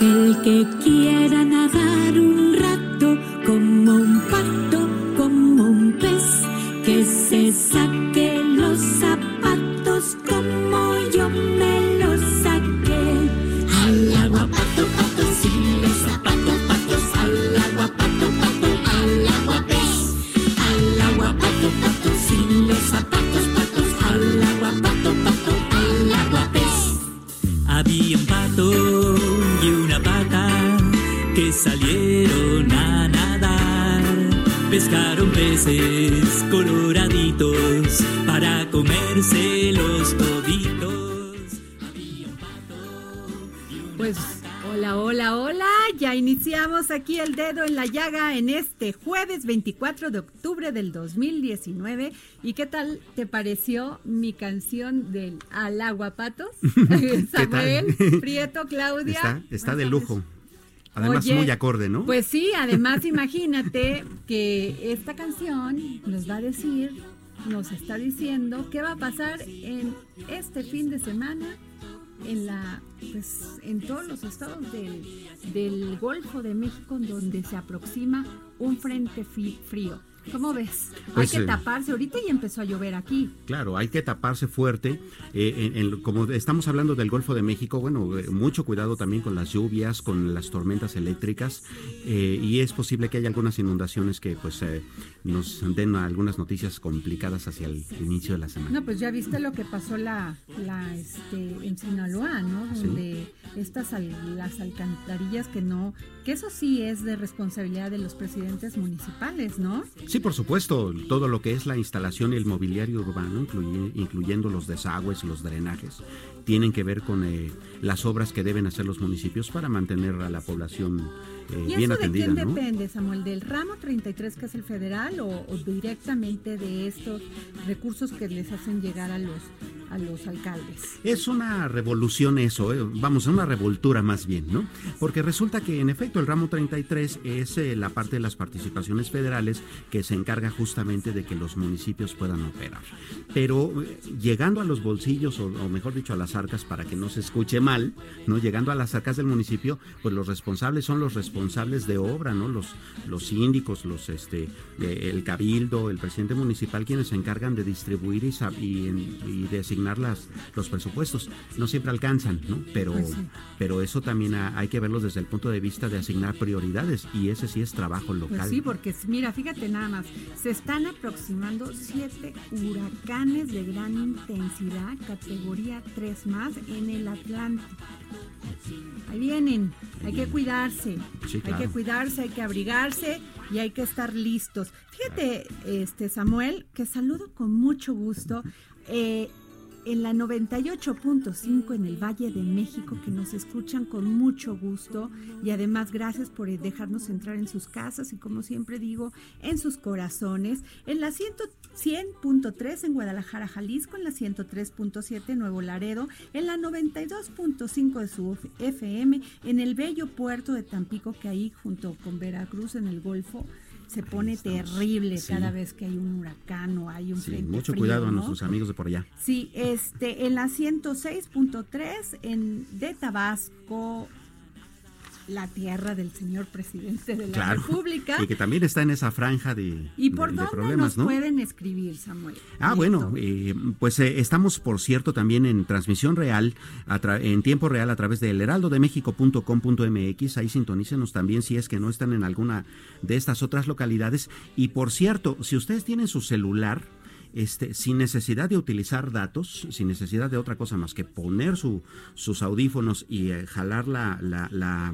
El que quiera nadar un rato como un pato, como un pez, que se saque los zapatos como yo me los saqué. Al agua pato, pato, sin los zapatos, patos, al agua pato, pato, al agua pez. Al agua pato, pato, sin los zapatos, patos, al agua pato, pato, al agua pez. Había un pato y pata que salieron a nadar. Pescaron peces coloraditos para comerse los toditos. Había un pato y una Pues hola, hola, hola. Ya iniciamos aquí el dedo en la llaga en este jueves 24 de octubre del 2019. ¿Y qué tal te pareció mi canción del Al Aguapatos? Samuel, Prieto, Claudia. Está, de lujo. Además, Oye, muy acorde, ¿no? Pues sí, además imagínate que esta canción nos va a decir, nos está diciendo qué va a pasar en este fin de semana en la pues en todos los estados del, del Golfo de México donde se aproxima un frente frío. ¿Cómo ves? Pues, Hay que eh, taparse. Ahorita ya empezó a llover aquí. Claro, hay que taparse fuerte. eh, en- en- como estamos hablando del Golfo de México, bueno, eh, mucho cuidado también con las lluvias, con las tormentas eléctricas, eh, y es posible que haya algunas inundaciones que pues eh, nos den algunas noticias complicadas hacia el inicio de la semana. No, pues ya viste lo que pasó la, la este, en Sinaloa, ¿no? Sí. Donde estas al- las alcantarillas que no, que eso sí es de responsabilidad de los presidentes municipales, ¿no? Sí, por supuesto, todo lo que es la instalación y el mobiliario urbano, incluye- incluyendo los desagües, los drenajes, tienen que ver con eh, las obras que deben hacer los municipios para mantener a la población eh, ¿Y bien eso de atendida, quién ¿no? depende, Samuel? ¿Del ramo 33 que es el federal o, o directamente de estos recursos que les hacen llegar a los a los alcaldes? Es una revolución eso, eh, vamos, una revoltura más bien, ¿no? Porque resulta que en efecto el ramo 33 es eh, la parte de las participaciones federales que se encarga justamente de que los municipios puedan operar. Pero llegando a los bolsillos, o, o mejor dicho, a las arcas, para que no se escuche mal, ¿no? Llegando a las arcas del municipio, pues los responsables son los responsables de obra, ¿no? Los, los síndicos, los, este, eh, el cabildo, el presidente municipal, quienes se encargan de distribuir y, y, y de asignar las, los presupuestos. No siempre alcanzan, ¿no? Pero, Pues sí. pero eso también ha- hay que verlo desde el punto de vista de asignar prioridades y ese sí es trabajo local. Pues sí, porque mira, fíjate nada más, se están aproximando siete huracanes de gran intensidad, categoría 3 más en el Atlántico. Ahí vienen, hay que cuidarse, Sí, hay que cuidarse, hay que abrigarse y hay que estar listos. Fíjate, este Samuel, que saludo con mucho gusto. eh, en la 98.5 en el Valle de México, que nos escuchan con mucho gusto y además gracias por dejarnos entrar en sus casas y como siempre digo, en sus corazones. En la 100 100.3 en Guadalajara, Jalisco, en la 103.7 en Nuevo Laredo, en la 92.5 de su FM, en el bello puerto de Tampico, que ahí junto con Veracruz en el Golfo se pone terrible Sí. cada vez que hay un huracán o hay un Sí, frente mucho frío, cuidado a nuestros amigos de por allá. Sí, este, en la 106.3 en de Tabasco, la tierra del señor presidente de la Claro. República. Y que también está en esa franja de, ¿Y por de- problemas, nos ¿no? pueden escribir, Samuel? Ah, bueno, eh, pues eh, estamos, por cierto, también en transmisión real, a tra- en tiempo real a través del heraldodemexico.com.mx. Ahí sintonícenos también si es que no están en alguna de estas otras localidades. Y por cierto, si ustedes tienen su celular, este, sin necesidad de utilizar datos, sin necesidad de otra cosa más que poner su- sus audífonos y eh, jalar la, la- la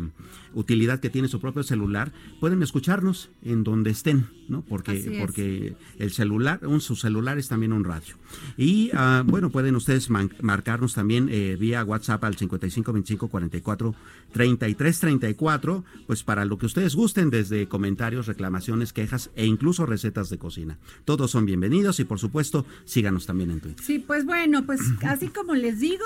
utilidad que tiene su propio celular, pueden escucharnos en donde estén, ¿no? Porque, porque el celular, un, su celular es también un radio. Y ah, bueno, pueden ustedes man- marcarnos también eh, vía WhatsApp al 5525 44 33 34, pues para lo que ustedes gusten, desde comentarios, reclamaciones, quejas e incluso recetas de cocina. Todos son bienvenidos y por supuesto, síganos también en Twitter. Sí, pues bueno, pues así como les digo,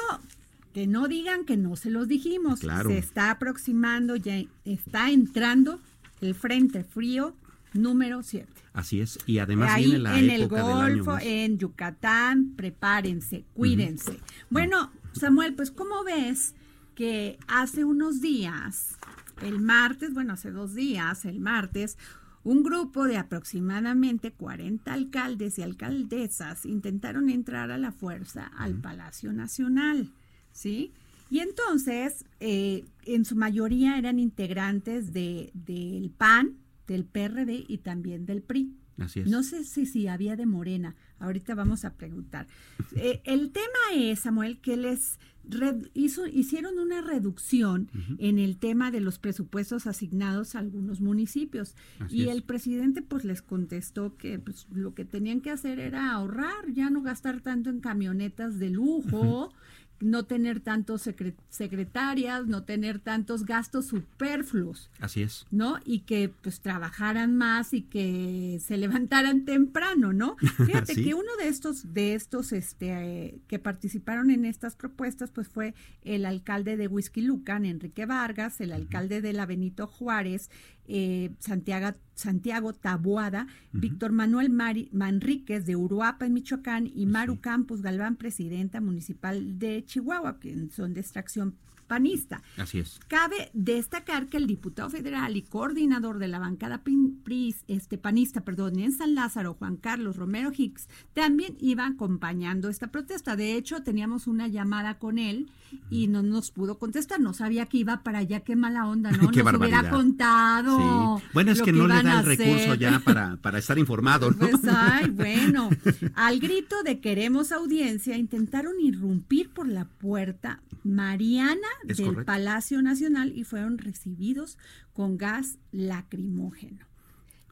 que no digan que no se los dijimos. Claro. Se está aproximando, ya está entrando el frente frío número 7. Así es. Y además Ahí viene la en el época del año. Golfo, en Yucatán, prepárense, cuídense. Bueno, Samuel, pues ¿cómo ves que hace unos días, el martes, bueno, hace dos días, el martes, un grupo de aproximadamente 40 alcaldes y alcaldesas intentaron entrar a la fuerza al Palacio Nacional, ¿sí? Y entonces, eh, en su mayoría eran integrantes de, del PAN, del PRD y también del PRI. Así es. No sé si, si había de Morena. Ahorita vamos a preguntar. Eh, el tema es, Samuel, que les red- hizo, hicieron una reducción en el tema de los presupuestos asignados a algunos municipios. Así y es. el presidente pues les contestó que pues, lo que tenían que hacer era ahorrar, ya no gastar tanto en camionetas de lujo. No tener tantos secre- secretarias, no tener tantos gastos superfluos. Así es. ¿no? Y que pues trabajaran más y que se levantaran temprano, ¿no? Fíjate Sí. que uno de estos, de estos este, eh, que participaron en estas propuestas, pues fue el alcalde de Huizquilucan, Enrique Vargas, el alcalde de la Benito Juárez, eh, Santiago, Santiago Taboada, Víctor Manuel Mari- Manríquez de Uruapa, en Michoacán, y Maru Campos Galván, presidenta municipal de Chihuahua, que son de extracción panista. Así es. Cabe destacar que el diputado federal y coordinador de la bancada PRIS, este panista, perdón, en San Lázaro, Juan Carlos Romero Hicks, también iba acompañando esta protesta. De hecho, teníamos una llamada con él y no nos pudo contestar. No sabía que iba para allá. Qué mala onda, ¿no? Qué nos hubiera barbaridad. contado. Sí. Bueno, es lo que no le da el recurso ya para, para estar informado, ¿no? Pues ay, bueno, al grito de queremos audiencia, intentaron irrumpir por la puerta Mariana Es del correcto. Palacio Nacional y fueron recibidos con gas lacrimógeno.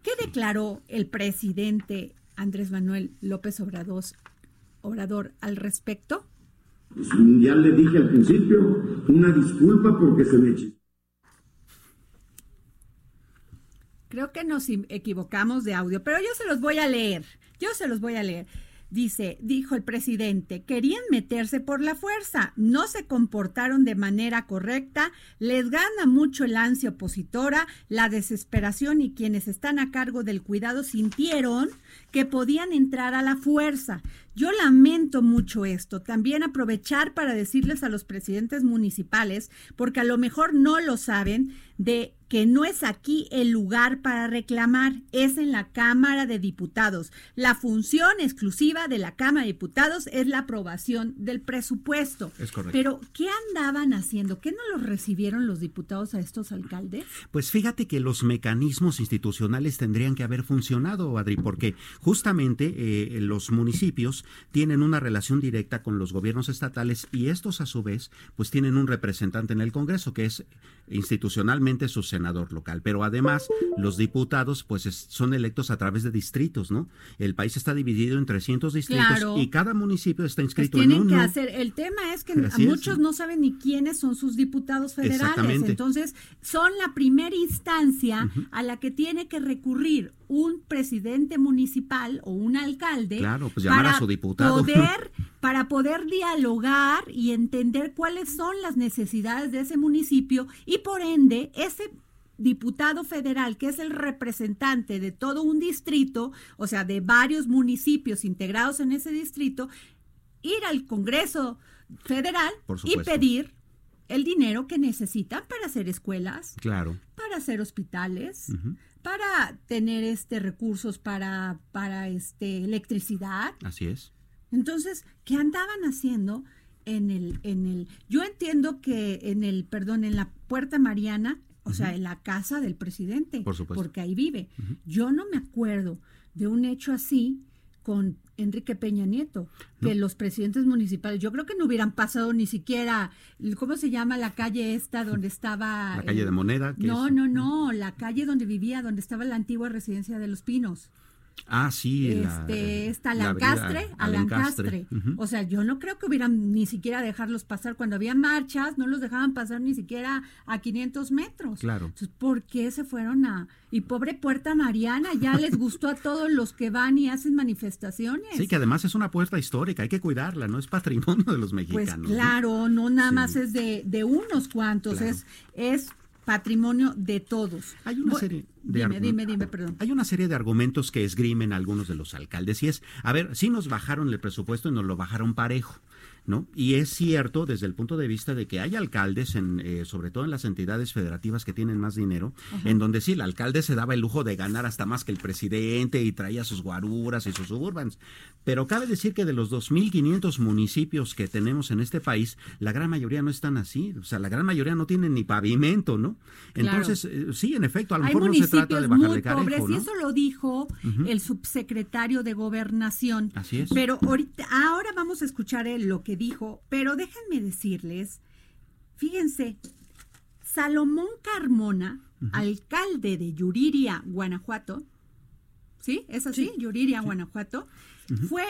¿Qué declaró el presidente Andrés Manuel López Obrador, Obrador al respecto? Pues, ya le dije al principio, una disculpa porque se me Creo que nos equivocamos de audio, pero yo se los voy a leer. Yo se los voy a leer. Dice, dijo el presidente, querían meterse por la fuerza, no se comportaron de manera correcta, les gana mucho el ansia opositora, la desesperación y quienes están a cargo del cuidado sintieron que podían entrar a la fuerza. Yo lamento mucho esto. También aprovechar para decirles a los presidentes municipales, porque a lo mejor no lo saben, de que no es aquí el lugar para reclamar, es en la Cámara de Diputados. La función exclusiva de la Cámara de Diputados es la aprobación del presupuesto. Es correcto. Pero, ¿qué andaban haciendo? ¿Qué no los recibieron los diputados a estos alcaldes? Pues fíjate que los mecanismos institucionales tendrían que haber funcionado, Adri, porque justamente eh, los municipios tienen una relación directa con los gobiernos estatales y estos a su vez pues tienen un representante en el Congreso que es institucionalmente su senador local, pero además los diputados pues es- son electos a través de distritos, ¿no? El país está dividido en 300 distritos Claro. y cada municipio está Pues inscrito en tienen uno. que hacer, el tema es que Así a es, muchos no saben ni quiénes son sus diputados federales, entonces son la primera instancia a la que tiene que recurrir un presidente municipal o un alcalde Claro, pues llamar a para su diputado. poder para poder dialogar y entender cuáles son las necesidades de ese municipio y por ende ese diputado federal, que es el representante de todo un distrito, o sea, de varios municipios integrados en ese distrito, ir al Congreso federal y pedir el dinero que necesitan para hacer escuelas, Claro. para hacer hospitales. Para tener este recursos para, para este electricidad. Así es. Entonces, ¿qué andaban haciendo en el, en el, yo entiendo que en el, perdón, en la Puerta Mariana, o sea, en la casa del presidente, Por supuesto. porque ahí vive. Yo no me acuerdo de un hecho así con Enrique Peña Nieto, que los presidentes municipales, yo creo que no hubieran pasado ni siquiera, ¿cómo se llama la calle esta donde estaba? La calle de Moneda. No, es- no, no, la calle donde vivía, donde estaba la antigua residencia de los Pinos. Ah, sí. la- Este, está la Lancastre a Lancastre. Ujú. O sea, yo no creo que hubieran ni siquiera dejarlos pasar. Cuando había marchas, no los dejaban pasar ni siquiera a 500 metros. Claro. Entonces, ¿por qué se fueron a...? Y pobre Puerta Mariana, ya les gustó a todos los que van y hacen manifestaciones. Sí, que además es una puerta histórica, hay que cuidarla, no es patrimonio de los Pues mexicanos. ¿no? claro, no nada Sí. más es de, de unos cuantos, Claro. es, es patrimonio de todos. Hay una serie de Dime, argu- dime, dime, perdón. Hay una serie de argumentos que esgrimen algunos de los alcaldes y es, a ver, sí nos bajaron el presupuesto y nos lo bajaron parejo, ¿no? Y es cierto desde el punto de vista de que hay alcaldes, en, eh, sobre todo en las entidades federativas que tienen más dinero, en donde sí, el alcalde se daba el lujo de ganar hasta más que el presidente y traía sus guaruras y sus suburbans. Pero cabe decir que de los 2.500 municipios que tenemos en este país, la gran mayoría no están así, o sea, la gran mayoría no tienen ni pavimento, ¿no? Claro. Entonces, eh, sí, en efecto, a lo Hay mejor no se trata de bajarle muy carejo, pobres y ¿no? eso lo dijo el subsecretario de Gobernación. Así es. Pero ahorita, ahora vamos a escuchar él lo que dijo, pero déjenme decirles, fíjense, Salomón Carmona, alcalde de Yuriria, Guanajuato, ¿sí? ¿Es así? Yuriria, Guanajuato, fue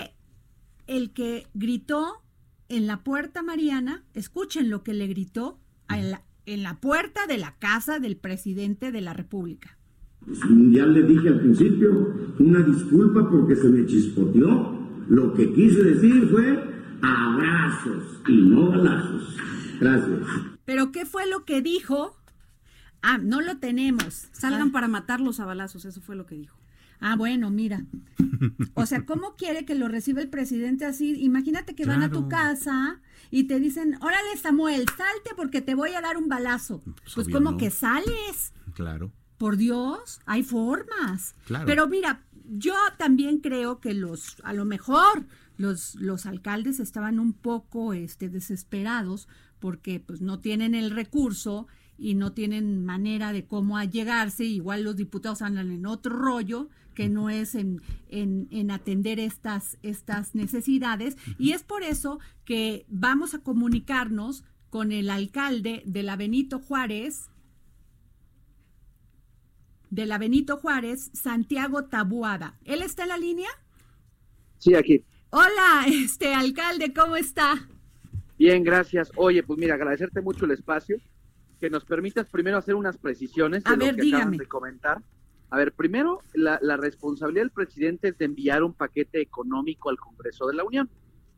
el que gritó en la puerta Mariana, escuchen lo que le gritó a la- en la puerta de la casa del presidente de la República. Ya le dije al principio, una disculpa porque se me chispoteó. Lo que quise decir fue abrazos y no balazos. Gracias. Pero ¿qué fue lo que dijo? Ah, no lo tenemos. Salgan Ah, para matarlos a balazos, eso fue lo que dijo. Ah, bueno, mira. O sea, ¿cómo quiere que lo reciba el presidente así? Imagínate que van a tu casa y te dicen, órale Samuel, salte porque te voy a dar un balazo. Pues, Pues, como no. que sales. Claro. Por Dios, hay formas. Claro. Pero mira, yo también creo que los, a lo mejor los, los alcaldes estaban un poco este, desesperados porque pues no tienen el recurso y no tienen manera de cómo allegarse. Igual los diputados andan en otro rollo que no es en, en, en atender estas, estas necesidades. Y es por eso que vamos a comunicarnos con el alcalde de la Benito Juárez, de la Benito Juárez, Santiago Tabuada. ¿Él está en la línea? Sí, aquí. Hola, este alcalde, ¿cómo está? Bien, gracias. Oye, pues mira, agradecerte mucho el espacio, que nos permitas primero hacer unas precisiones de A lo ver, que dígame. acabas de comentar. A ver, primero, la, la responsabilidad del presidente es de enviar un paquete económico al Congreso de la Unión.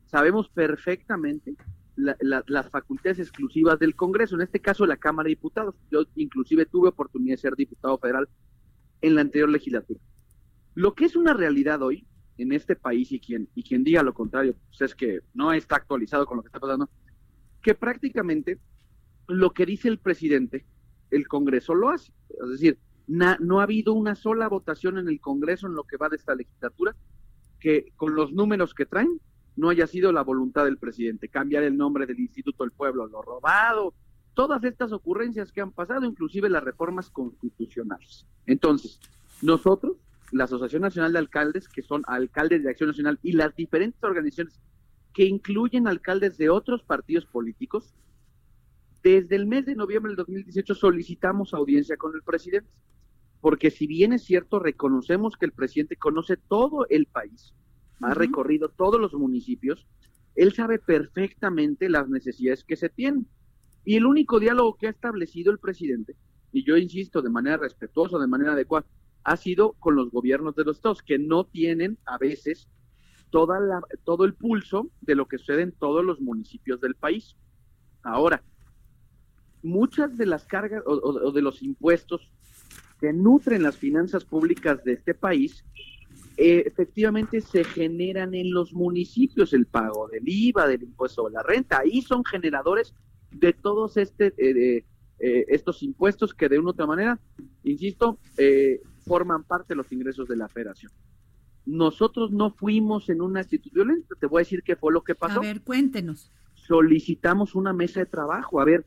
Sabemos perfectamente la- la- las facultades exclusivas del Congreso, en este caso la Cámara de Diputados. Yo inclusive tuve oportunidad de ser diputado federal en la anterior legislatura. Lo que es una realidad hoy en este país y quien, y quien diga lo contrario, pues es que no está actualizado con lo que está pasando, que prácticamente lo que dice el presidente, el Congreso lo hace. Es decir, na- no ha habido una sola votación en el Congreso en lo que va de esta legislatura que con los números que traen no haya sido la voluntad del presidente. Cambiar el nombre del Instituto del Pueblo, lo robado, todas estas ocurrencias que han pasado, inclusive las reformas constitucionales. Entonces, nosotros, la Asociación Nacional de Alcaldes, que son alcaldes de Acción Nacional, y las diferentes organizaciones que incluyen alcaldes de otros partidos políticos, desde el mes de noviembre del 2018 solicitamos audiencia con el presidente, porque si bien es cierto, reconocemos que el presidente conoce todo el país, ha recorrido todos los municipios, él sabe perfectamente las necesidades que se tienen. Y el único diálogo que ha establecido el presidente, y yo insisto de manera respetuosa, de manera adecuada, ha sido con los gobiernos de los estados, que no tienen a veces toda la, todo el pulso de lo que sucede en todos los municipios del país. Ahora, muchas de las cargas o, de los impuestos que nutren las finanzas públicas de este país, eh, efectivamente se generan en los municipios, el pago del IVA, del impuesto de la renta, ahí son generadores de todos este, eh, eh, estos impuestos que de una u otra manera, insisto, eh, forman parte de los ingresos de la federación. Nosotros no fuimos en una actitud violenta, te voy a decir qué fue lo que pasó. A ver, cuéntenos. Solicitamos una mesa de trabajo, a ver,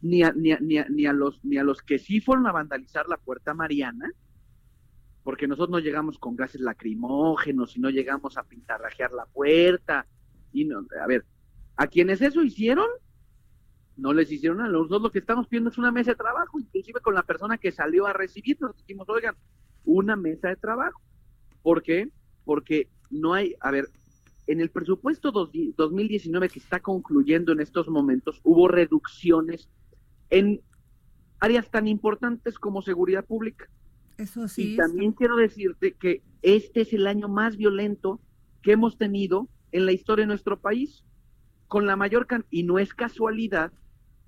ni a, ni a, ni a, ni a los, ni a los que sí fueron a vandalizar la puerta Mariana, porque nosotros no llegamos con gases lacrimógenos y no llegamos a pintarrajear la puerta. Y no, a ver, a quienes eso hicieron, no les hicieron nada. Nosotros lo que estamos pidiendo es una mesa de trabajo, inclusive con la persona que salió a recibirnos. Dijimos, oigan, una mesa de trabajo. ¿Por qué? Porque no hay, a ver, en el presupuesto dos- 2019 que está concluyendo en estos momentos, hubo reducciones en áreas tan importantes como seguridad pública. Eso sí. Y también quiero decirte que este es el año más violento que hemos tenido en la historia de nuestro país, con la mayor can y no es casualidad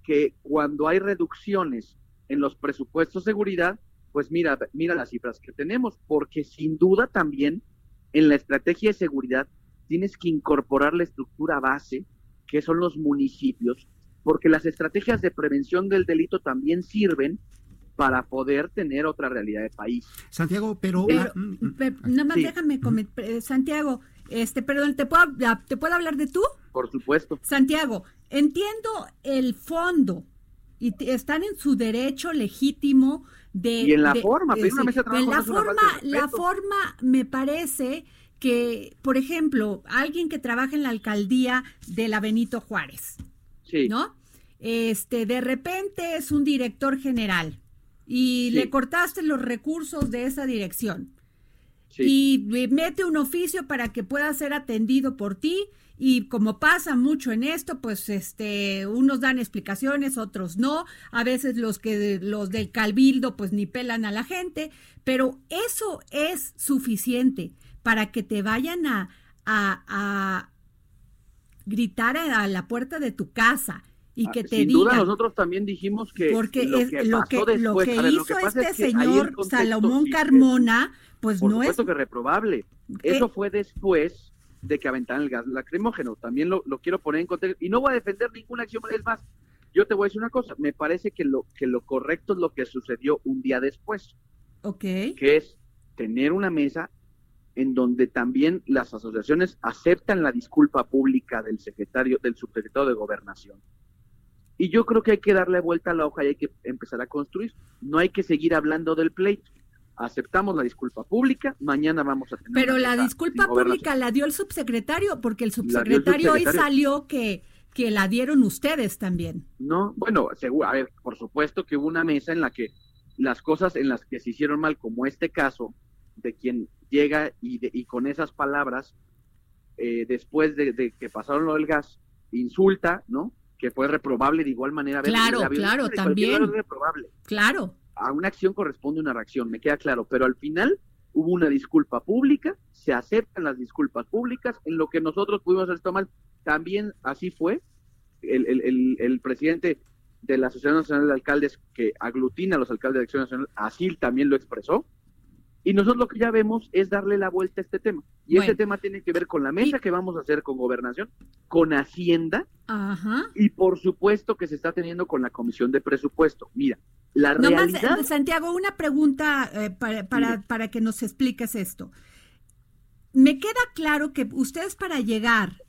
que cuando hay reducciones en los presupuestos de seguridad, pues mira, mira las cifras que tenemos, porque sin duda también en la estrategia de seguridad tienes que incorporar la estructura base, que son los municipios, porque las estrategias de prevención del delito también sirven para poder tener otra realidad de país. Santiago, pero... Pero, ah, mm, pe- nada más Sí. déjame comen- eh, Santiago, este, perdón, ¿te puedo, ¿te puedo hablar de tú? Por supuesto. Santiago, entiendo el fondo y están en su derecho legítimo de... Y en la de- forma, de- pedir una sí, mesa de trabajo en no la forma, de la forma me parece que, por ejemplo, alguien que trabaja en la alcaldía de la Benito Juárez, Sí. ¿no? Este, de repente es un director general y Sí. le cortaste los recursos de esa dirección Sí. y eh, mete un oficio para que pueda ser atendido por ti y como pasa mucho en esto, pues este unos dan explicaciones, otros no, a veces los que los del cabildo pues ni pelan a la gente, pero eso es suficiente para que te vayan a, a, a gritar a, la puerta de tu casa y que Ah, te Sin duda digan nosotros también dijimos que porque lo es- que lo que, lo que lo hizo pasa este es que señor Salomón que- Carmona, pues por no es supuesto que reprobable. Eh, Eso fue después de que aventaran el gas lacrimógeno. También lo, lo quiero poner en contexto. Y no voy a defender ninguna acción. Es más, yo te voy a decir una cosa. Me parece que lo, que lo correcto es lo que sucedió un día después, ok. que es tener una mesa en donde también las asociaciones aceptan la disculpa pública del secretario, del subsecretario de Gobernación. Y yo creo que hay que darle vuelta a la hoja y hay que empezar a construir. No hay que seguir hablando del pleito. Aceptamos la disculpa pública, mañana vamos a tener. Pero la disculpa pública la dio el subsecretario, porque el subsecretario hoy salió que, que la dieron ustedes también. No, bueno, seguro, a ver, por supuesto que hubo una mesa en la que las cosas en las que se hicieron mal, como este caso, de quien llega y, de- y con esas palabras, eh, después de, de que pasaron lo del gas, insulta, ¿no? Que fue reprobable de igual manera. Claro, claro, también. reprobable. Claro. A una acción corresponde una reacción, me queda claro, pero al final hubo una disculpa pública, se aceptan las disculpas públicas, en lo que nosotros pudimos hacer esto mal, también así fue. El, el, el, el presidente de la Asociación Nacional de Alcaldes, que aglutina a los alcaldes de Acción Nacional, así también lo expresó. Y nosotros lo que ya vemos es darle la vuelta a este tema. Y Bueno. este tema tiene que ver con la mesa que vamos a hacer con Gobernación, con Hacienda Ajá. y por supuesto que se está teniendo con la Comisión de Presupuesto. Mira, la realidad... eh, Santiago, una pregunta eh, para, para, para que nos expliques esto. Me queda claro que ustedes para llegar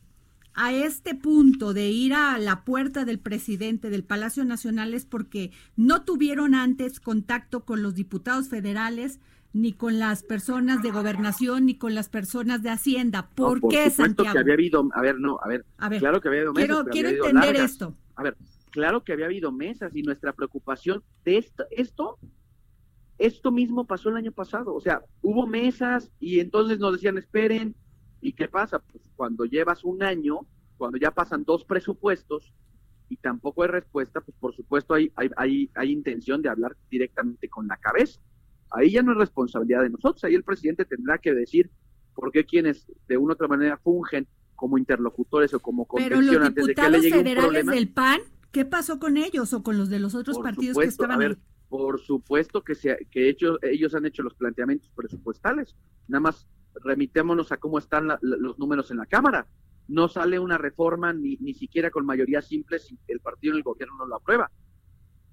a este punto de ir a la puerta del presidente del Palacio Nacional es porque no tuvieron antes contacto con los diputados federales, ni con las personas de gobernación, ni con las personas de Hacienda. No, ¿Por, qué, Santiago? que había habido, a ver, no, a ver, A ver, claro que había habido mesas, quiero, pero quiero había entender largas. esto. A ver, claro que había habido mesas y nuestra preocupación de esto, esto, esto mismo pasó el año pasado, o sea, hubo mesas y entonces nos decían, esperen, ¿y qué pasa? Pues cuando llevas un año, cuando ya pasan dos presupuestos y tampoco hay respuesta, pues por supuesto hay, hay, hay, hay intención de hablar directamente con la cabeza. Ahí ya no es responsabilidad de nosotros, ahí el presidente tendrá que decir por qué quienes de una u otra manera fungen como interlocutores o como Pero los antes de que le diputados llegue un federales problema. del PAN, ¿qué pasó con ellos o con los de los otros partidos supuesto, que estaban a ver, ahí? por supuesto que, se, que ellos, ellos han hecho los planteamientos presupuestales. Nada más remitémonos a cómo están la- la- los números en la Cámara. no sale una reforma ni, ni siquiera con mayoría simple si el partido en el gobierno no lo aprueba.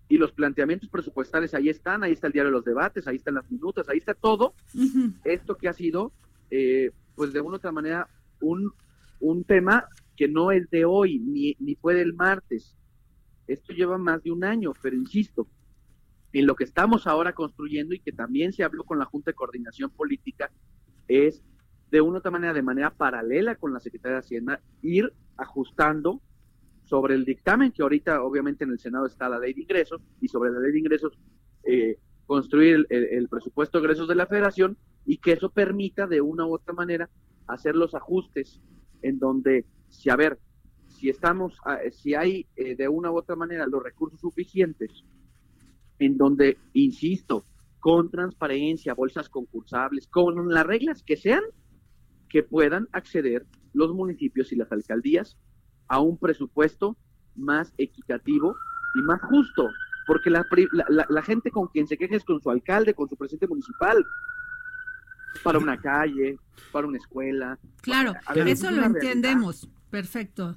Y los planteamientos presupuestales ahí están, ahí está el diario de los debates, ahí están las minutas, ahí está todo. Esto que ha sido, eh, pues de una u otra manera, un, un tema que no es de hoy, ni, ni fue del martes. Esto lleva más de un año, pero insisto, en lo que estamos ahora construyendo y que también se habló con la Junta de Coordinación Política, es de una u otra manera, de manera paralela con la Secretaría de Hacienda, ir ajustando sobre el dictamen, que ahorita obviamente en el Senado está la ley de ingresos, y sobre la ley de ingresos eh, construir el, presupuesto de ingresos de la federación y que eso permita de una u otra manera hacer los ajustes en donde, si a ver, si estamos, si hay eh, de una u otra manera los recursos suficientes, en donde, insisto, con transparencia, bolsas concursables, con las reglas que sean, que puedan acceder los municipios y las alcaldías a un presupuesto más equitativo y más justo, porque la, la, la, gente con quien se queja es con su alcalde, con su presidente municipal, para una calle, para una escuela. Claro, para, eso lo entendemos. Realidad. Perfecto.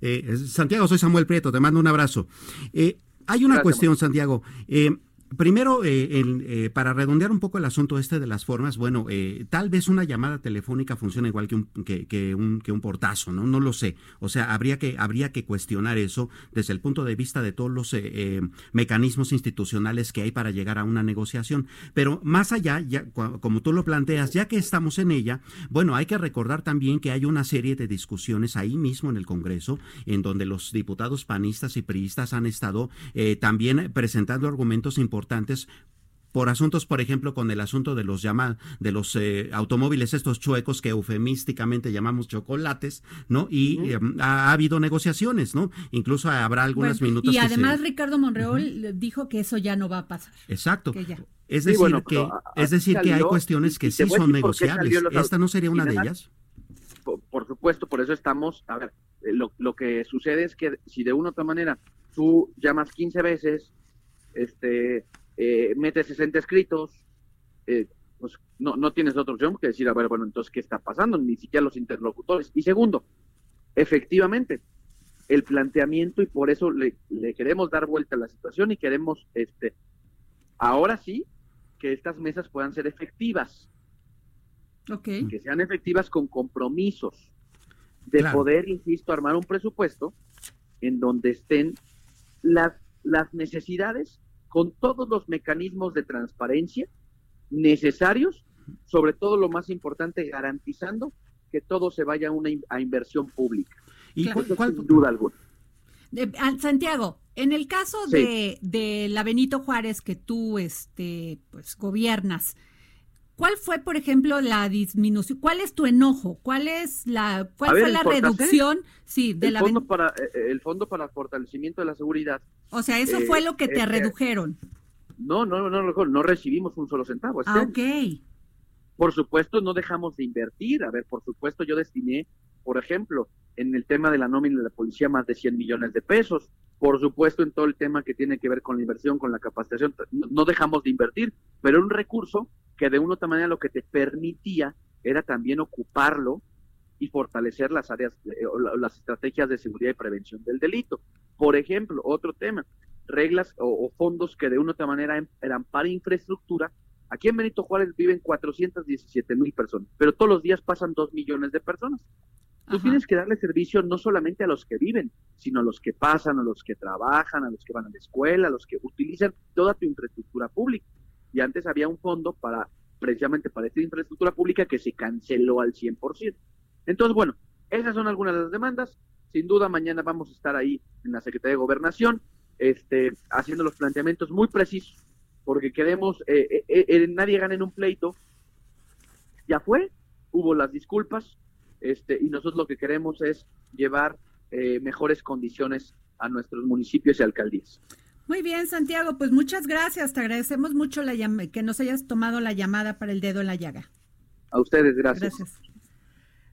Eh, Santiago, soy Samuel Prieto, te mando un abrazo. Eh, hay una Gracias, cuestión, Santiago. Eh, Primero, eh, eh, para redondear un poco el asunto este de las formas, bueno, eh, tal vez una llamada telefónica funciona igual que un, que, un, que un portazo, ¿no? No lo sé. O sea, habría que, habría que cuestionar eso desde el punto de vista de todos los eh, mecanismos institucionales que hay para llegar a una negociación. Pero más allá, ya, como tú lo planteas, ya que estamos en ella, bueno, hay que recordar también que hay una serie de discusiones ahí mismo en el Congreso, en donde los diputados panistas y priistas han estado también presentando argumentos importantes importantes por asuntos, por ejemplo, con el asunto de los llama, de los eh, automóviles estos chuecos que eufemísticamente llamamos chocolates, ¿no? Y uh -huh. eh, ha, ha, habido negociaciones, ¿no? Incluso habrá algunas bueno, minutos. Y además se... Ricardo Monreal uh -huh. dijo que eso ya no va a pasar. Exacto. Es decir, sí, bueno, que, pero, es decir salió, que hay cuestiones que sí son negociables. ¿Esta no sería una de ellas? Por, por, supuesto, por eso estamos, a ver, eh, lo, lo que sucede es que si de una u otra manera tú llamas 15 veces, este, eh, metes 60 escritos, eh, pues no, no tienes otra opción que decir, a ver, bueno, entonces, ¿qué está pasando? Ni siquiera los interlocutores. Y segundo, efectivamente, el planteamiento, y por eso le, le queremos dar vuelta a la situación y queremos, este, ahora sí, que estas mesas puedan ser efectivas. Okay. Que sean efectivas con compromisos de claro. poder, insisto, armar un presupuesto en donde estén las, las necesidades con todos los mecanismos de transparencia necesarios, sobre todo lo más importante, garantizando que todo se vaya a una a inversión pública. ¿Y claro. cuál, sin duda alguna? De, Santiago, en el caso sí. de, de, la Benito Juárez que tú este, pues, gobiernas, ¿cuál fue, por ejemplo, la disminución? ¿Cuál es tu enojo? ¿Cuál es la, cuál ver, fue la reducción? Sí, de el la fondo para eh, el fondo para fortalecimiento de la seguridad. O sea, eso eh, fue lo que te eh, redujeron. No, no, no, no, no recibimos un solo centavo. Este ah, ok. Año. Por supuesto, no dejamos de invertir. A ver, por supuesto, yo destiné, por ejemplo, en el tema de la nómina de la policía más de 100 millones de pesos. Por supuesto, en todo el tema que tiene que ver con la inversión, con la capacitación, no dejamos de invertir, pero un recurso que de una u otra manera lo que te permitía era también ocuparlo y fortalecer las áreas, eh, las estrategias de seguridad y prevención del delito. Por ejemplo, otro tema, reglas o, o fondos que de una u otra manera eran para infraestructura. Aquí en Benito Juárez viven 417 mil personas, pero todos los días pasan 2 millones de personas. Tú Ajá. tienes que darle servicio no solamente a los que viven, sino a los que pasan, a los que trabajan, a los que van a la escuela, a los que utilizan toda tu infraestructura pública. Y antes había un fondo para precisamente para esta infraestructura pública que se canceló al 100%. Entonces, bueno, esas son algunas de las demandas. Sin duda, mañana vamos a estar ahí en la Secretaría de Gobernación, este, haciendo los planteamientos muy precisos, porque queremos, eh, eh, eh, nadie gana en un pleito. Ya fue, hubo las disculpas, este, y nosotros lo que queremos es llevar eh, mejores condiciones a nuestros municipios y alcaldías. Muy bien, Santiago, pues muchas gracias. Te agradecemos mucho la que nos hayas tomado la llamada para el dedo en la llaga. A ustedes, gracias. Gracias.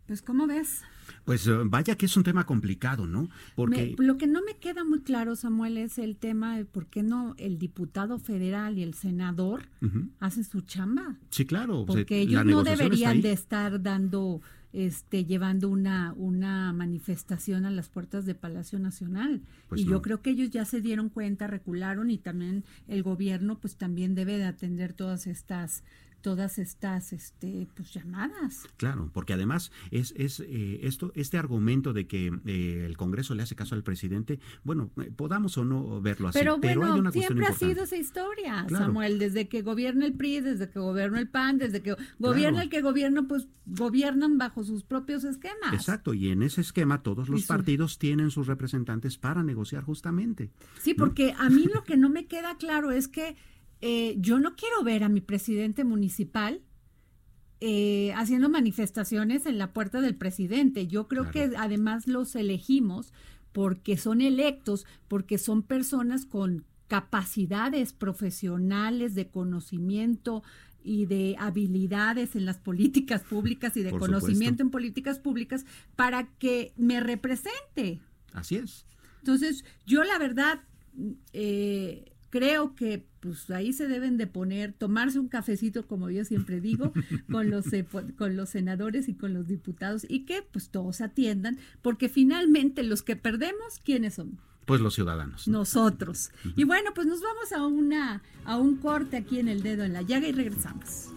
Pues, ¿cómo ves? Pues uh, vaya que es un tema complicado, ¿no? Porque me, lo que no me queda muy claro, Samuel, es el tema de por qué no el diputado federal y el senador uh -huh. hacen su chamba. Sí, claro. Porque ellos no deberían de estar dando este, llevando una, una manifestación a las puertas de Palacio Nacional. Pues y no. yo creo que ellos ya se dieron cuenta, recularon y también el gobierno pues también debe de atender todas estas todas estas este pues llamadas. Claro, porque además es, es eh, esto, este argumento de que eh, el Congreso le hace caso al presidente, bueno, eh, podamos o no verlo así, Pero pero, bueno, hay una siempre ha sido esa historia, Claro. Samuel, desde que gobierna el PRI, desde que gobierna el PAN, desde que gobierna el que gobierna, pues gobiernan bajo sus propios esquemas. Exacto, y en ese esquema todos los su- partidos tienen sus representantes para negociar justamente. Sí, porque a mí lo que no me queda claro es que eh, yo no quiero ver a mi presidente municipal eh, haciendo manifestaciones en la puerta del presidente. Yo creo Claro. que además los elegimos porque son electos, porque son personas con capacidades profesionales de conocimiento y de habilidades en las políticas públicas y de Por conocimiento supuesto. en políticas públicas para que me represente. Así es. Entonces, yo la verdad eh, creo que pues ahí se deben de poner, tomarse un cafecito, como yo siempre digo, con los con los senadores y con los diputados y que pues todos atiendan, porque finalmente los que perdemos, ¿quiénes son? Pues los ciudadanos. Nosotros. Y bueno, pues nos vamos a una a un corte aquí en el dedo en la llaga y regresamos.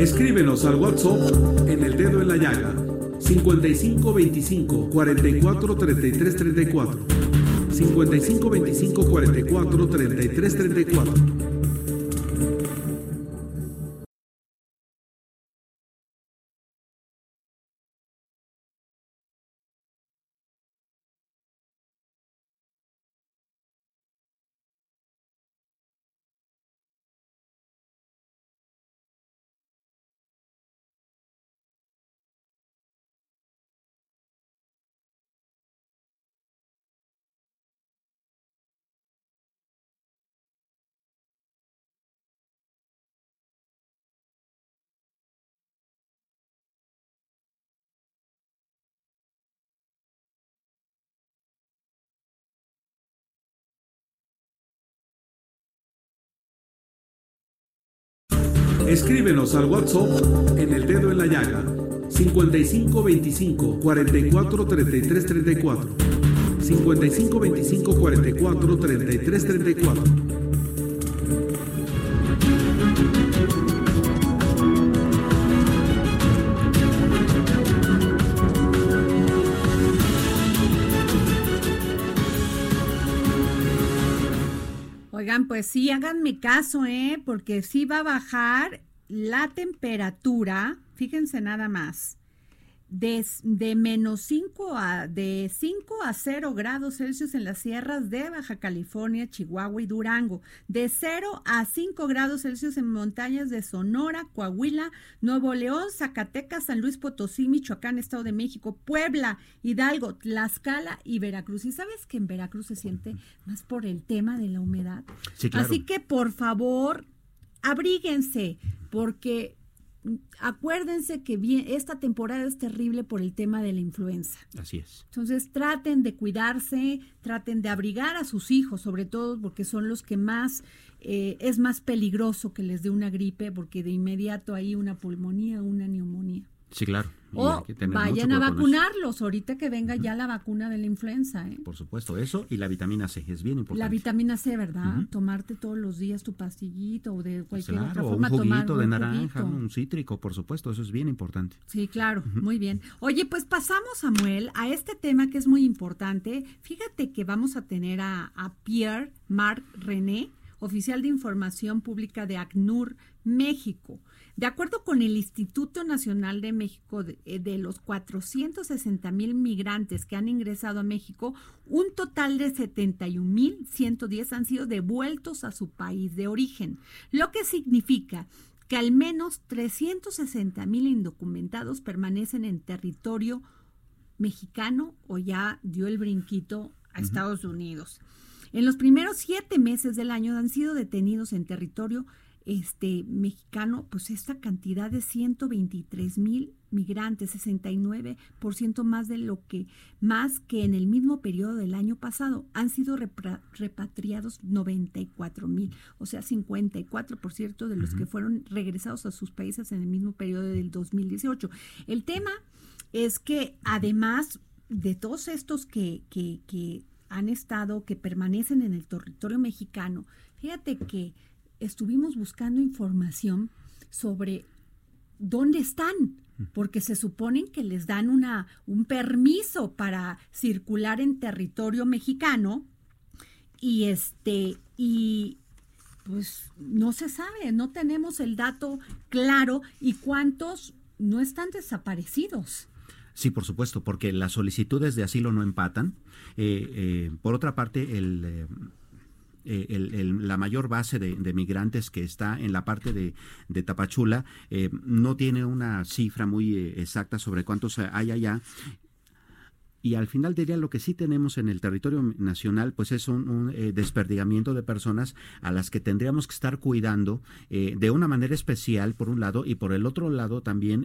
Escríbenos al WhatsApp en el dedo en la llaga 55 25 44 33 34 55 25 44 33 34 Escríbenos al WhatsApp en el dedo en la llaga 55 25 44 33 34 55 25 44 33 34 Pues sí, háganme caso, ¿eh? Porque sí va a bajar la temperatura, fíjense nada más, de, de menos 5 a, de 5 a 0 grados Celsius en las sierras de Baja California, Chihuahua y Durango, de 0 a 5 grados Celsius en montañas de Sonora, Coahuila, Nuevo León, Zacatecas, San Luis Potosí, Michoacán, Estado de México, Puebla, Hidalgo, Tlaxcala y Veracruz. ¿Y sabes que en Veracruz se siente más por el tema de la humedad? Sí, claro. Así que por favor, abríguense, porque acuérdense que bien, esta temporada es terrible por el tema de la influenza. Así es. Entonces traten de cuidarse, traten de abrigar a sus hijos, sobre todo porque son los que más, eh, es más peligroso que les dé una gripe, porque de inmediato hay una pulmonía, una neumonía. Sí, claro. O vayan a vacunarlos ahorita que venga ya la vacuna de la influenza. ¿eh? Por supuesto, eso y la vitamina C es bien importante. La vitamina C, ¿verdad? Tomarte todos los días tu pastillito o de cualquier otra Claro, un forma tomar juguito de un naranja, juguito. un cítrico, por supuesto, eso es bien importante. Sí, claro, muy bien. Oye, pues pasamos, Samuel, a este tema que es muy importante. Fíjate que vamos a tener a, a Pierre Marc René, oficial de información pública de ACNUR, México. De acuerdo con el Instituto Nacional de México, de, eh, de los 460 mil migrantes que han ingresado a México, un total de 71 mil 110 han sido devueltos a su país de origen, lo que significa que al menos 360 mil indocumentados permanecen en territorio mexicano o ya dio el brinquito a Estados Unidos. En los primeros siete meses del año han sido detenidos en territorio este mexicano, pues esta cantidad de 123 mil migrantes, 69% más de lo que más que en el mismo periodo del año pasado. Han sido repatriados 94 mil, o sea, 54% de los que fueron regresados a sus países en el mismo periodo del 2018. El tema es que además de todos estos que, que, que han estado, que permanecen en el territorio mexicano, fíjate que estuvimos buscando información sobre dónde están, porque se suponen que les dan una, un permiso para circular en territorio mexicano y este y pues no se sabe, no tenemos el dato claro y cuántos no están desaparecidos. Sí, por supuesto, porque las solicitudes de asilo no empatan. Eh, eh, por otra parte, el, eh, eh, la mayor base de, migrantes que está en la parte de, Tapachula eh, no tiene una cifra muy eh, exacta sobre cuántos hay allá. Y al final diría lo que sí tenemos en el territorio nacional, pues es un, desperdigamiento de personas a las que tendríamos que estar cuidando de una manera especial, por un lado, y por el otro lado también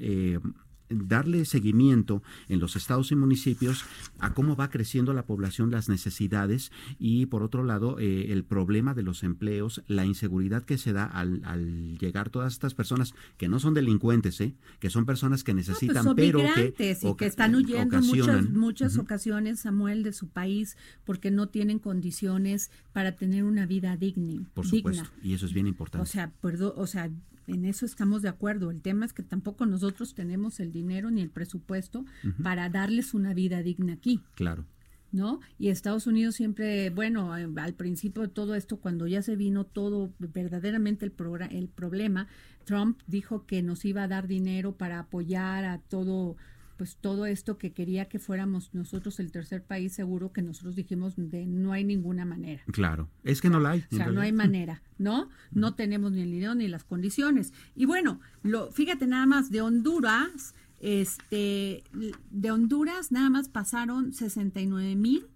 darle seguimiento en los estados y municipios a cómo va creciendo la población, las necesidades y por otro lado eh, el problema de los empleos, la inseguridad que se da al, llegar todas estas personas que no son delincuentes, ¿eh? que son personas que pues necesitan, pero que, y que están huyendo en muchas, muchas ocasiones, Samuel, de su país porque no tienen condiciones para tener una vida digna. Por supuesto, y eso es bien importante. O sea, perdón, o sea, en eso estamos de acuerdo. El tema es que tampoco nosotros tenemos el dinero ni el presupuesto para darles una vida digna aquí. Claro. ¿no? Y Estados Unidos siempre, bueno, eh, al principio de todo esto, cuando ya se vino todo verdaderamente el, el problema, Trump dijo que nos iba a dar dinero para apoyar a todo pues todo esto que quería que fuéramos nosotros el tercer país seguro que nosotros dijimos de no hay ninguna manera. Claro, es que no la hay. O sea, no hay manera, ¿no? No tenemos ni el dinero ni las condiciones. Y bueno, lo, fíjate nada más, de Honduras, este, de Honduras nada más pasaron 69 mil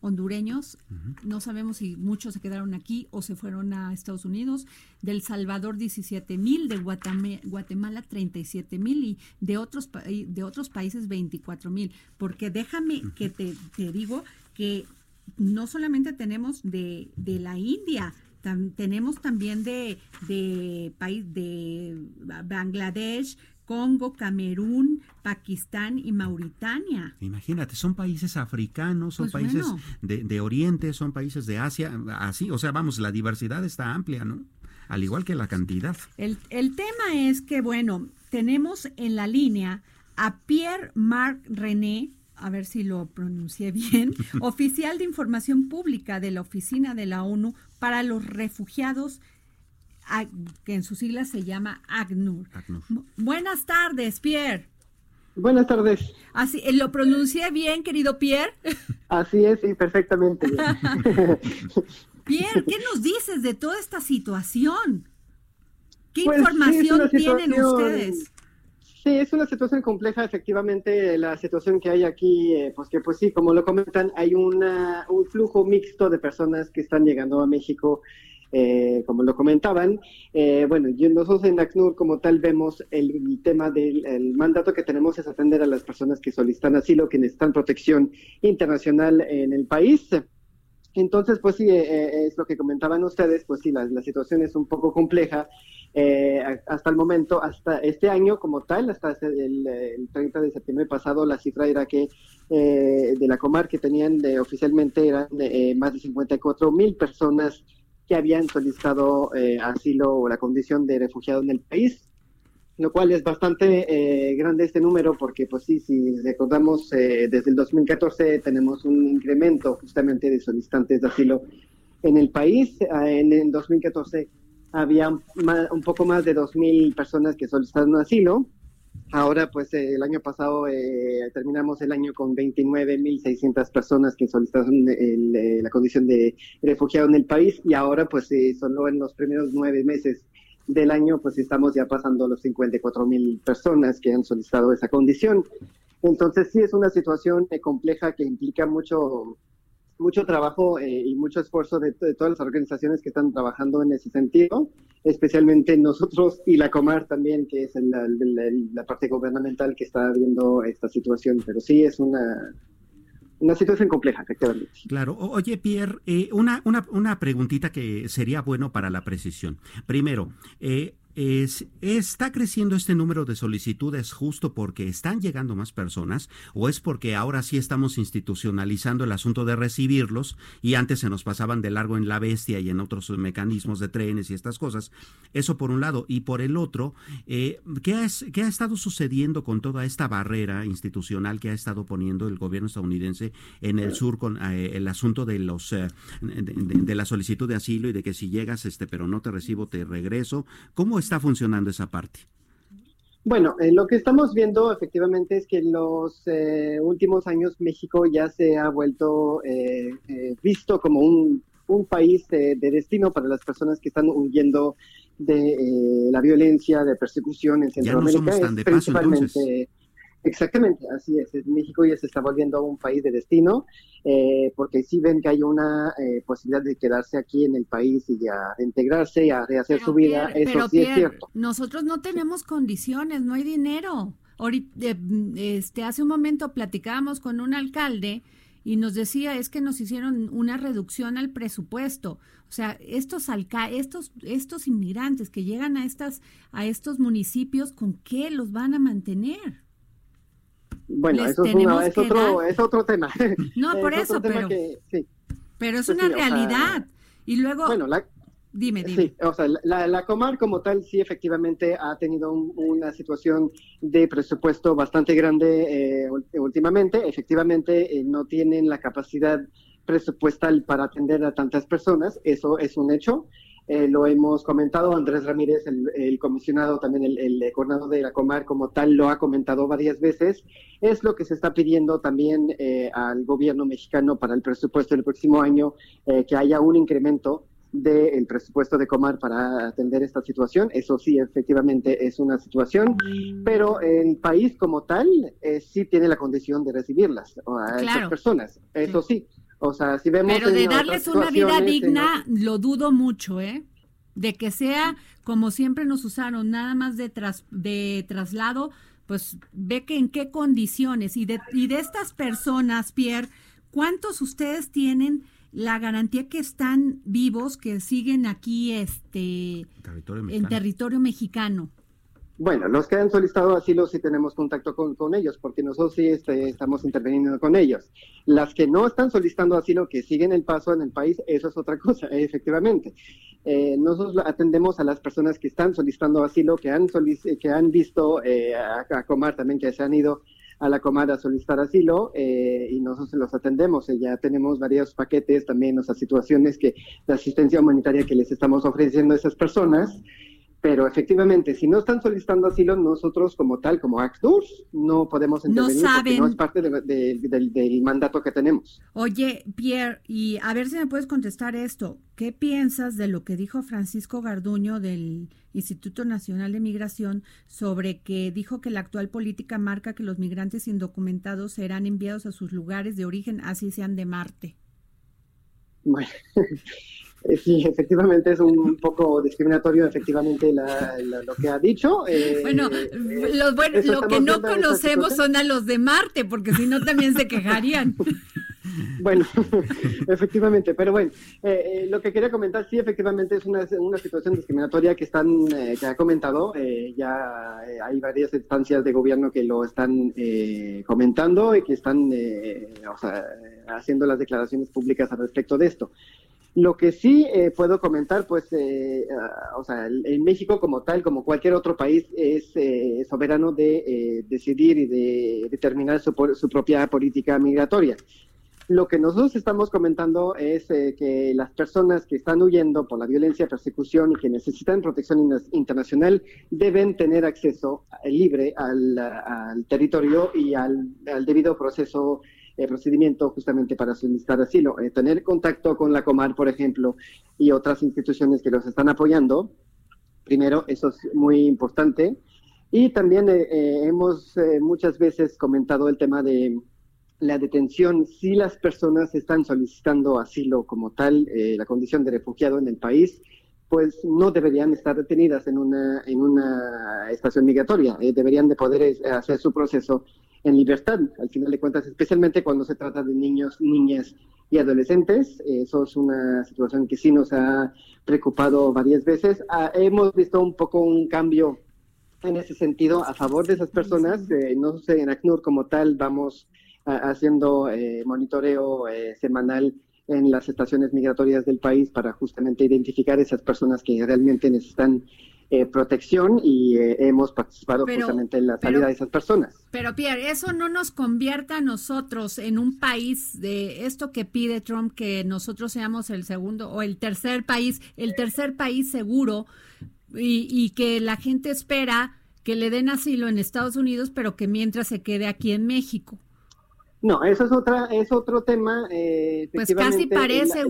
hondureños, no sabemos si muchos se quedaron aquí o se fueron a Estados Unidos, del Salvador 17 mil, de Guatemala 37 mil y de otros, de otros países 24 mil, porque déjame que te, digo que no solamente tenemos de, de la India, tenemos también de, de país de Bangladesh, Congo, Camerún, Pakistán y Mauritania. Imagínate, son países africanos, son pues países de, Oriente, son países de Asia, así, o sea, vamos, la diversidad está amplia, ¿no? Al igual que la cantidad. El, el tema es que, bueno, tenemos en la línea a Pierre-Marc René, a ver si lo pronuncié bien, oficial de información pública de la Oficina de la ONU para los Refugiados que en sus siglas se llama ACNUR. Buenas tardes, Pierre. Buenas tardes. Así, eh, ¿Lo pronuncié bien, querido Pierre? Así es, sí, perfectamente. Pierre, ¿qué nos dices de toda esta situación? ¿Qué pues, información tienen ustedes? Sí, es una situación compleja, efectivamente, la situación que hay aquí, eh, pues que pues sí, como lo comentan, hay una, un flujo mixto de personas que están llegando a México eh, como lo comentaban. Eh, bueno, nosotros en ACNUR como tal vemos el, tema del mandato que tenemos es atender a las personas que solicitan asilo, que necesitan protección internacional en el país. Entonces, pues sí, eh, es lo que comentaban ustedes, pues sí, la, situación es un poco compleja. hasta el momento, hasta este año como tal, hasta el, el 30 de septiembre pasado, la cifra era que de la Comar que tenían de, oficialmente eran más de 54 mil personas que habían solicitado eh, asilo o la condición de refugiado en el país, lo cual es bastante eh, grande este número porque, pues sí, si recordamos, eh, desde el 2014 tenemos un incremento justamente de solicitantes de asilo en el país. en el 2014 había un poco más de 2.000 personas que solicitaron asilo Ahora, pues eh, el año pasado eh, terminamos el año con 29.600 personas que solicitaron eh, la condición de refugiado en el país y ahora, pues solo en los primeros nueve meses del año, pues estamos ya pasando los 54.000 personas que han solicitado esa condición. Entonces, sí es una situación compleja que implica mucho mucho trabajo eh, y mucho esfuerzo de, de, todas las organizaciones que están trabajando en ese sentido, especialmente nosotros y la Comar también, que es la, la, la parte gubernamental que está viendo esta situación. Pero sí es una, una situación compleja, efectivamente. Claro. Oye, Pierre, eh, una, una, una preguntita que sería bueno para la precisión. Primero, eh, es, ¿está creciendo este número de solicitudes justo porque están llegando más personas o es porque ahora sí estamos institucionalizando el asunto de recibirlos y antes se nos pasaban de largo en la bestia y en otros mecanismos de trenes y estas cosas? Eso por un lado. Y por el otro, eh, ¿qué, ha, ¿qué, ha, estado sucediendo con toda esta barrera institucional que ha estado poniendo el gobierno estadounidense en el sur con eh, el asunto de los eh, de, de, la solicitud de asilo y de que si llegas este pero no te recibo te regreso? ¿Cómo está funcionando esa parte? Bueno, eh, lo que estamos viendo efectivamente es que en los eh, últimos años México ya se ha vuelto eh, visto como un, un país de, de, destino para las personas que están huyendo de la violencia, de persecución en Centroamérica. Ya no somos tan de paso, entonces. Exactamente, así es. México ya se está volviendo un país de destino, eh, porque sí ven que hay una eh, posibilidad de quedarse aquí en el país y a integrarse y a rehacer pero su vida. Pierre, Eso pero sí Pierre, es cierto. Nosotros no tenemos condiciones, no hay dinero. Ahorita, este, hace un momento platicábamos con un alcalde y nos decía es que nos hicieron una reducción al presupuesto. O sea, estos alca estos estos inmigrantes que llegan a estas a estos municipios, ¿con qué los van a mantener? Bueno, eso es, una, es, otro, es, otro, tema. No, por eso, pero, que, sí. pero es pues una sí, realidad. O sea, y luego, bueno, la, dime, dime. Sí, o sea, la, la, Comar como tal sí efectivamente ha tenido un, una situación de presupuesto bastante grande eh, últimamente. Efectivamente, eh, no tienen la capacidad presupuestal para atender a tantas personas, eso es un hecho. Eh, lo hemos comentado, Andrés Ramírez, el, el comisionado, también el, el, coordinador de la Comar como tal, lo ha comentado varias veces. Es lo que se está pidiendo también eh, al gobierno mexicano para el presupuesto del próximo año, eh, que haya un incremento del presupuesto de Comar para atender esta situación. Eso sí, efectivamente es una situación, pero el país como tal eh, sí tiene la condición de recibirlas a claro. estas personas. Eso sí. sí. O sea, si vemos. Pero de darles una vida digna, en... lo dudo mucho, ¿eh? De que sea como siempre nos usaron, nada más de, tras, de traslado, pues ve que en qué condiciones. Y de, y de estas personas, Pierre, ¿cuántos ustedes tienen la garantía que están vivos, que siguen aquí este, territorio en territorio mexicano? Bueno, los que han solicitado asilo sí tenemos contacto con, con ellos, porque nosotros sí este, estamos interviniendo con ellos. Las que no están solicitando asilo, que siguen el paso en el país, eso es otra cosa, efectivamente. Eh, nosotros atendemos a las personas que están solicitando asilo, que han, que han visto eh, a, Comar también, que se han ido a la Comar a solicitar asilo, eh, y nosotros los atendemos. ya tenemos varios paquetes también, o sea, situaciones que, de asistencia humanitaria que les estamos ofreciendo a esas personas pero efectivamente, si no están solicitando asilo, nosotros como tal, como ACTURS, no podemos intervenir no saben. porque no es parte de, de, de, del mandato que tenemos. Oye, Pierre, y a ver si me puedes contestar esto. ¿Qué piensas de lo que dijo Francisco Garduño del Instituto Nacional de Migración sobre que dijo que la actual política marca que los migrantes indocumentados serán enviados a sus lugares de origen, así sean de Marte? Bueno. Sí, efectivamente es un poco discriminatorio, efectivamente, la, la, lo que ha dicho. Eh, bueno, lo, bueno, lo que no conocemos son a los de Marte, porque si no también se quejarían. bueno, efectivamente, pero bueno, eh, eh, lo que quería comentar, sí, efectivamente es una, una situación discriminatoria que están, eh, que ha comentado, ya hay varias instancias de gobierno que lo están comentando y que están, o sea, haciendo las declaraciones públicas al respecto de esto. Lo que sí eh, puedo comentar, pues, eh, uh, o sea, en México como tal, como cualquier otro país, es eh, soberano de decidir y de determinar su, su, propia política migratoria. Lo que nosotros estamos comentando es que las personas que están huyendo por la violencia, persecución y que necesitan protección internacional deben tener acceso libre al, al territorio y al, al debido proceso eh, procedimiento justamente para solicitar asilo. Eh, tener contacto con la Comar, por ejemplo, y otras instituciones que los están apoyando, primero, eso es muy importante. Y también eh, hemos muchas veces comentado el tema de la detención, si las personas están solicitando asilo como tal, la condición de refugiado en el país, pues no deberían estar detenidas en una, en una estación migratoria, eh, deberían de poder hacer su proceso en libertad, al final de cuentas, especialmente cuando se trata de niños, niñas y adolescentes. Eso es una situación que sí nos ha preocupado varias veces. Ah, hemos visto un poco un cambio en ese sentido a favor de esas personas. Eh, no sé, en ACNUR como tal vamos ah, haciendo eh, monitoreo eh, semanal en las estaciones migratorias del país para justamente identificar esas personas que realmente necesitan eh, protección y eh, hemos participado justamente en la salida de esas personas. Pero Pierre, eso no nos convierta a nosotros en un país de esto que pide Trump, que nosotros seamos el segundo o el tercer país, el tercer país seguro y, y que la gente espera que le den asilo en Estados Unidos, pero que mientras se quede aquí en México. No, eso es otra, es otro tema. Eh, pues casi parece,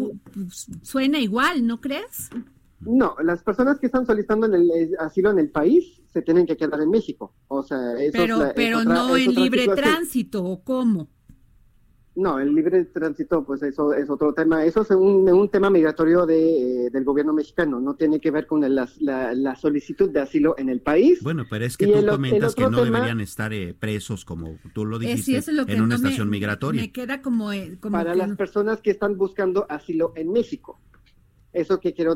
suena igual, ¿no crees? No, las personas que están solicitando el, el asilo en el país se tienen que quedar en México. O sea, eso pero, es la, pero es otra, no es en libre situación. tránsito, ¿o cómo? No, el libre tránsito, pues eso es otro tema. Eso es un, un tema migratorio de, eh, del gobierno mexicano. No tiene que ver con la, la solicitud de asilo en el país. Bueno, pero es que Y tú el o- el comentas que no tema- deberían estar eh, presos, como tú lo Eh, dijiste, es lo en una no me- estación migratoria. Me queda como, eh, como para que las personas que están buscando asilo en México. Eso que quiero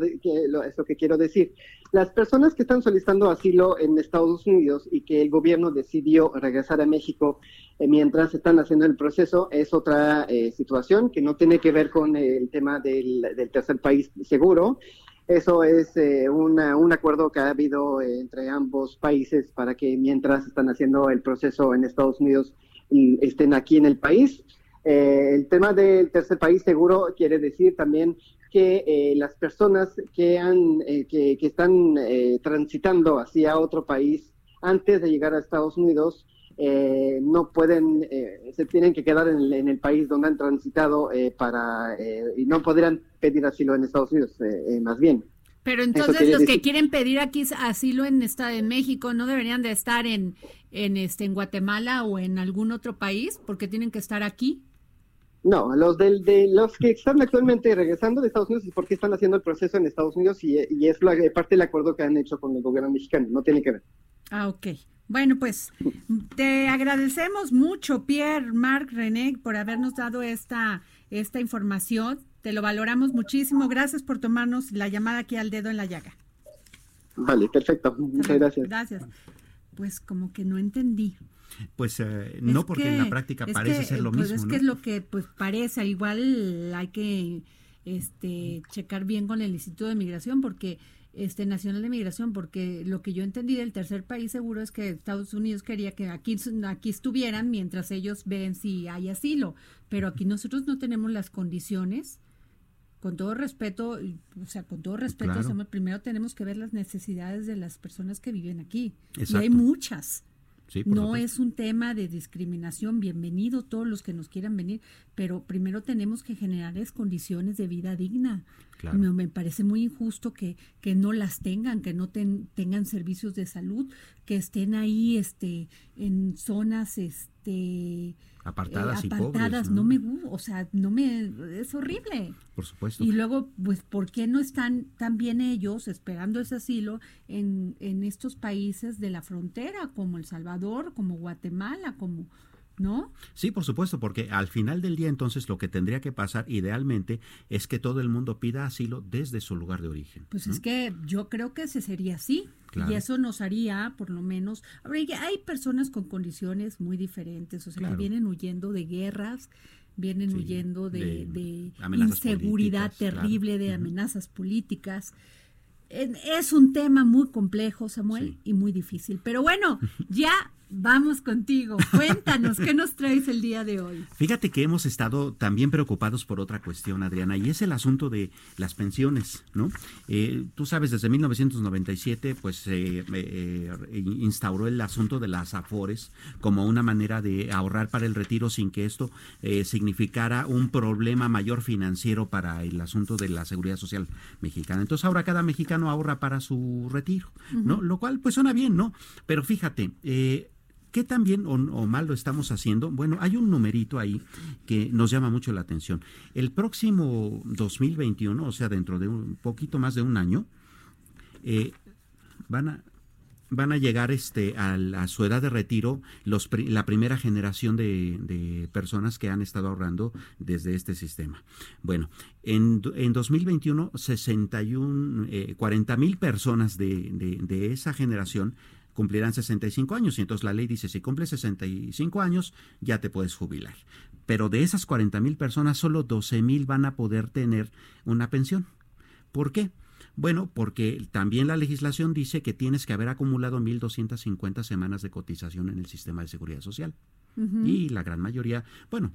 lo- eso que quiero decir. Las personas que están solicitando asilo en Estados Unidos y que el gobierno decidió regresar a México eh, mientras están haciendo el proceso es otra eh, situación que no tiene que ver con el tema del, tercer país seguro. Eso es eh, una- un acuerdo que ha habido entre ambos países para que mientras están haciendo el proceso en Estados Unidos y estén aquí en el país. Eh, el tema del tercer país seguro quiere decir también que eh, las personas que, han, eh, que, que están eh, transitando hacia otro país antes de llegar a Estados Unidos eh, no pueden, eh, se tienen que quedar en el, en el país donde han transitado eh, para eh, y no podrán pedir asilo en Estados Unidos, más bien. Pero entonces los que quieren pedir aquí asilo en Estado de México no deberían de estar en, en, este, en Guatemala o en algún otro país porque tienen que estar aquí. No, los del, de los que están actualmente regresando de Estados Unidos es porque están haciendo el proceso en Estados Unidos y, y es la, parte del acuerdo que han hecho con el gobierno mexicano, no tiene que ver. Ah, ok. Bueno, pues te agradecemos mucho, Pierre, Marc, René, por habernos dado esta, esta información. Te lo valoramos muchísimo. Gracias por tomarnos la llamada aquí al dedo en la llaga. Vale, perfecto. Muchas gracias. Gracias. Pues como que no entendí. Pues eh, no, porque que- en la práctica parece que, ser lo pues mismo, Es ¿no? que es lo que pues parece, igual hay que este checar bien con el Instituto de Migración porque este Nacional de Migración porque lo que yo entendí del tercer país seguro es que Estados Unidos quería que aquí aquí estuvieran mientras ellos ven si hay asilo, pero aquí nosotros no tenemos las condiciones con todo respeto, o sea, con todo respeto, Claro. Primero tenemos que ver las necesidades de las personas que viven aquí. Y hay Exacto. muchas. Sí, no supuesto. es un tema de discriminación, bienvenido todos los que nos quieran venir, pero primero tenemos que generarles condiciones de vida digna. Claro. Me, me parece muy injusto que, que no las tengan, que no ten- tengan servicios de salud, que estén ahí este, en zonas este, Apartadas eh, y pobres. ¿no? no me o sea, no me, es horrible. Por supuesto. Y luego, pues, ¿por qué no están también ellos esperando ese asilo en, en estos países de la frontera, como El Salvador, como Guatemala, como, ¿no? Sí, por supuesto, porque al final del día entonces lo que tendría que pasar idealmente es que todo el mundo pida asilo desde su lugar de origen. Pues ¿no? es que yo creo que ese sería así. Claro. Y eso nos haría, por lo menos, hay personas con condiciones muy diferentes, o sea, Claro. que vienen huyendo de guerras, vienen Sí, huyendo de, de de amenazas inseguridad terrible, claro. de amenazas políticas. Es un tema muy complejo, Samuel, Sí. y muy difícil. Pero bueno, ya vamos contigo. Cuéntanos, ¿qué nos traes el día de hoy? Fíjate que hemos estado también preocupados por otra cuestión, Adriana, y es el asunto de las pensiones, ¿no? Eh, tú sabes, desde 1997, pues se eh, eh, instauró el asunto de las afores como una manera de ahorrar para el retiro sin que esto eh, significara un problema mayor financiero para el asunto de la seguridad social mexicana. Entonces ahora cada mexicano ahorra para su retiro, ¿no? Lo cual pues suena bien, ¿no? Pero fíjate, eh, ¿Qué tan bien o, mal lo estamos haciendo? Bueno, hay un numerito ahí que nos llama mucho la atención. El próximo 2021, o sea, dentro de un poquito más de un año, eh, van a van a llegar este a, su edad de retiro los, la primera generación de, personas que han estado ahorrando desde este sistema. Bueno, en, en 2021, 61, eh, 40 mil personas de, de esa generación cumplirán 65 años y entonces la ley dice si cumples 65 años ya te puedes jubilar. Pero de esas 40 mil personas solo 12 mil van a poder tener una pensión. ¿Por qué? Bueno, porque también la legislación dice que tienes que haber acumulado 1.250 semanas de cotización en el sistema de seguridad social. Y la gran mayoría, bueno,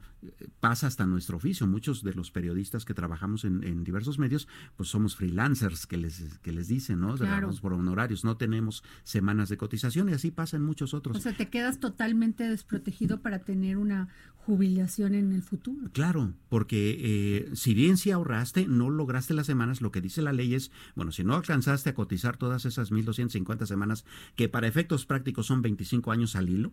pasa hasta nuestro oficio. Muchos de los periodistas que trabajamos en, diversos medios, pues somos freelancers que les, que les dicen, ¿no? Trabajamos por honorarios, no tenemos semanas de cotización y así pasa en muchos otros. O sea, te quedas totalmente desprotegido para tener una jubilación en el futuro. Claro, porque eh, si bien si ahorraste, no lograste las semanas, lo que dice la ley es, bueno, si no alcanzaste a cotizar todas esas 1.250 semanas, que para efectos prácticos son 25 años al hilo,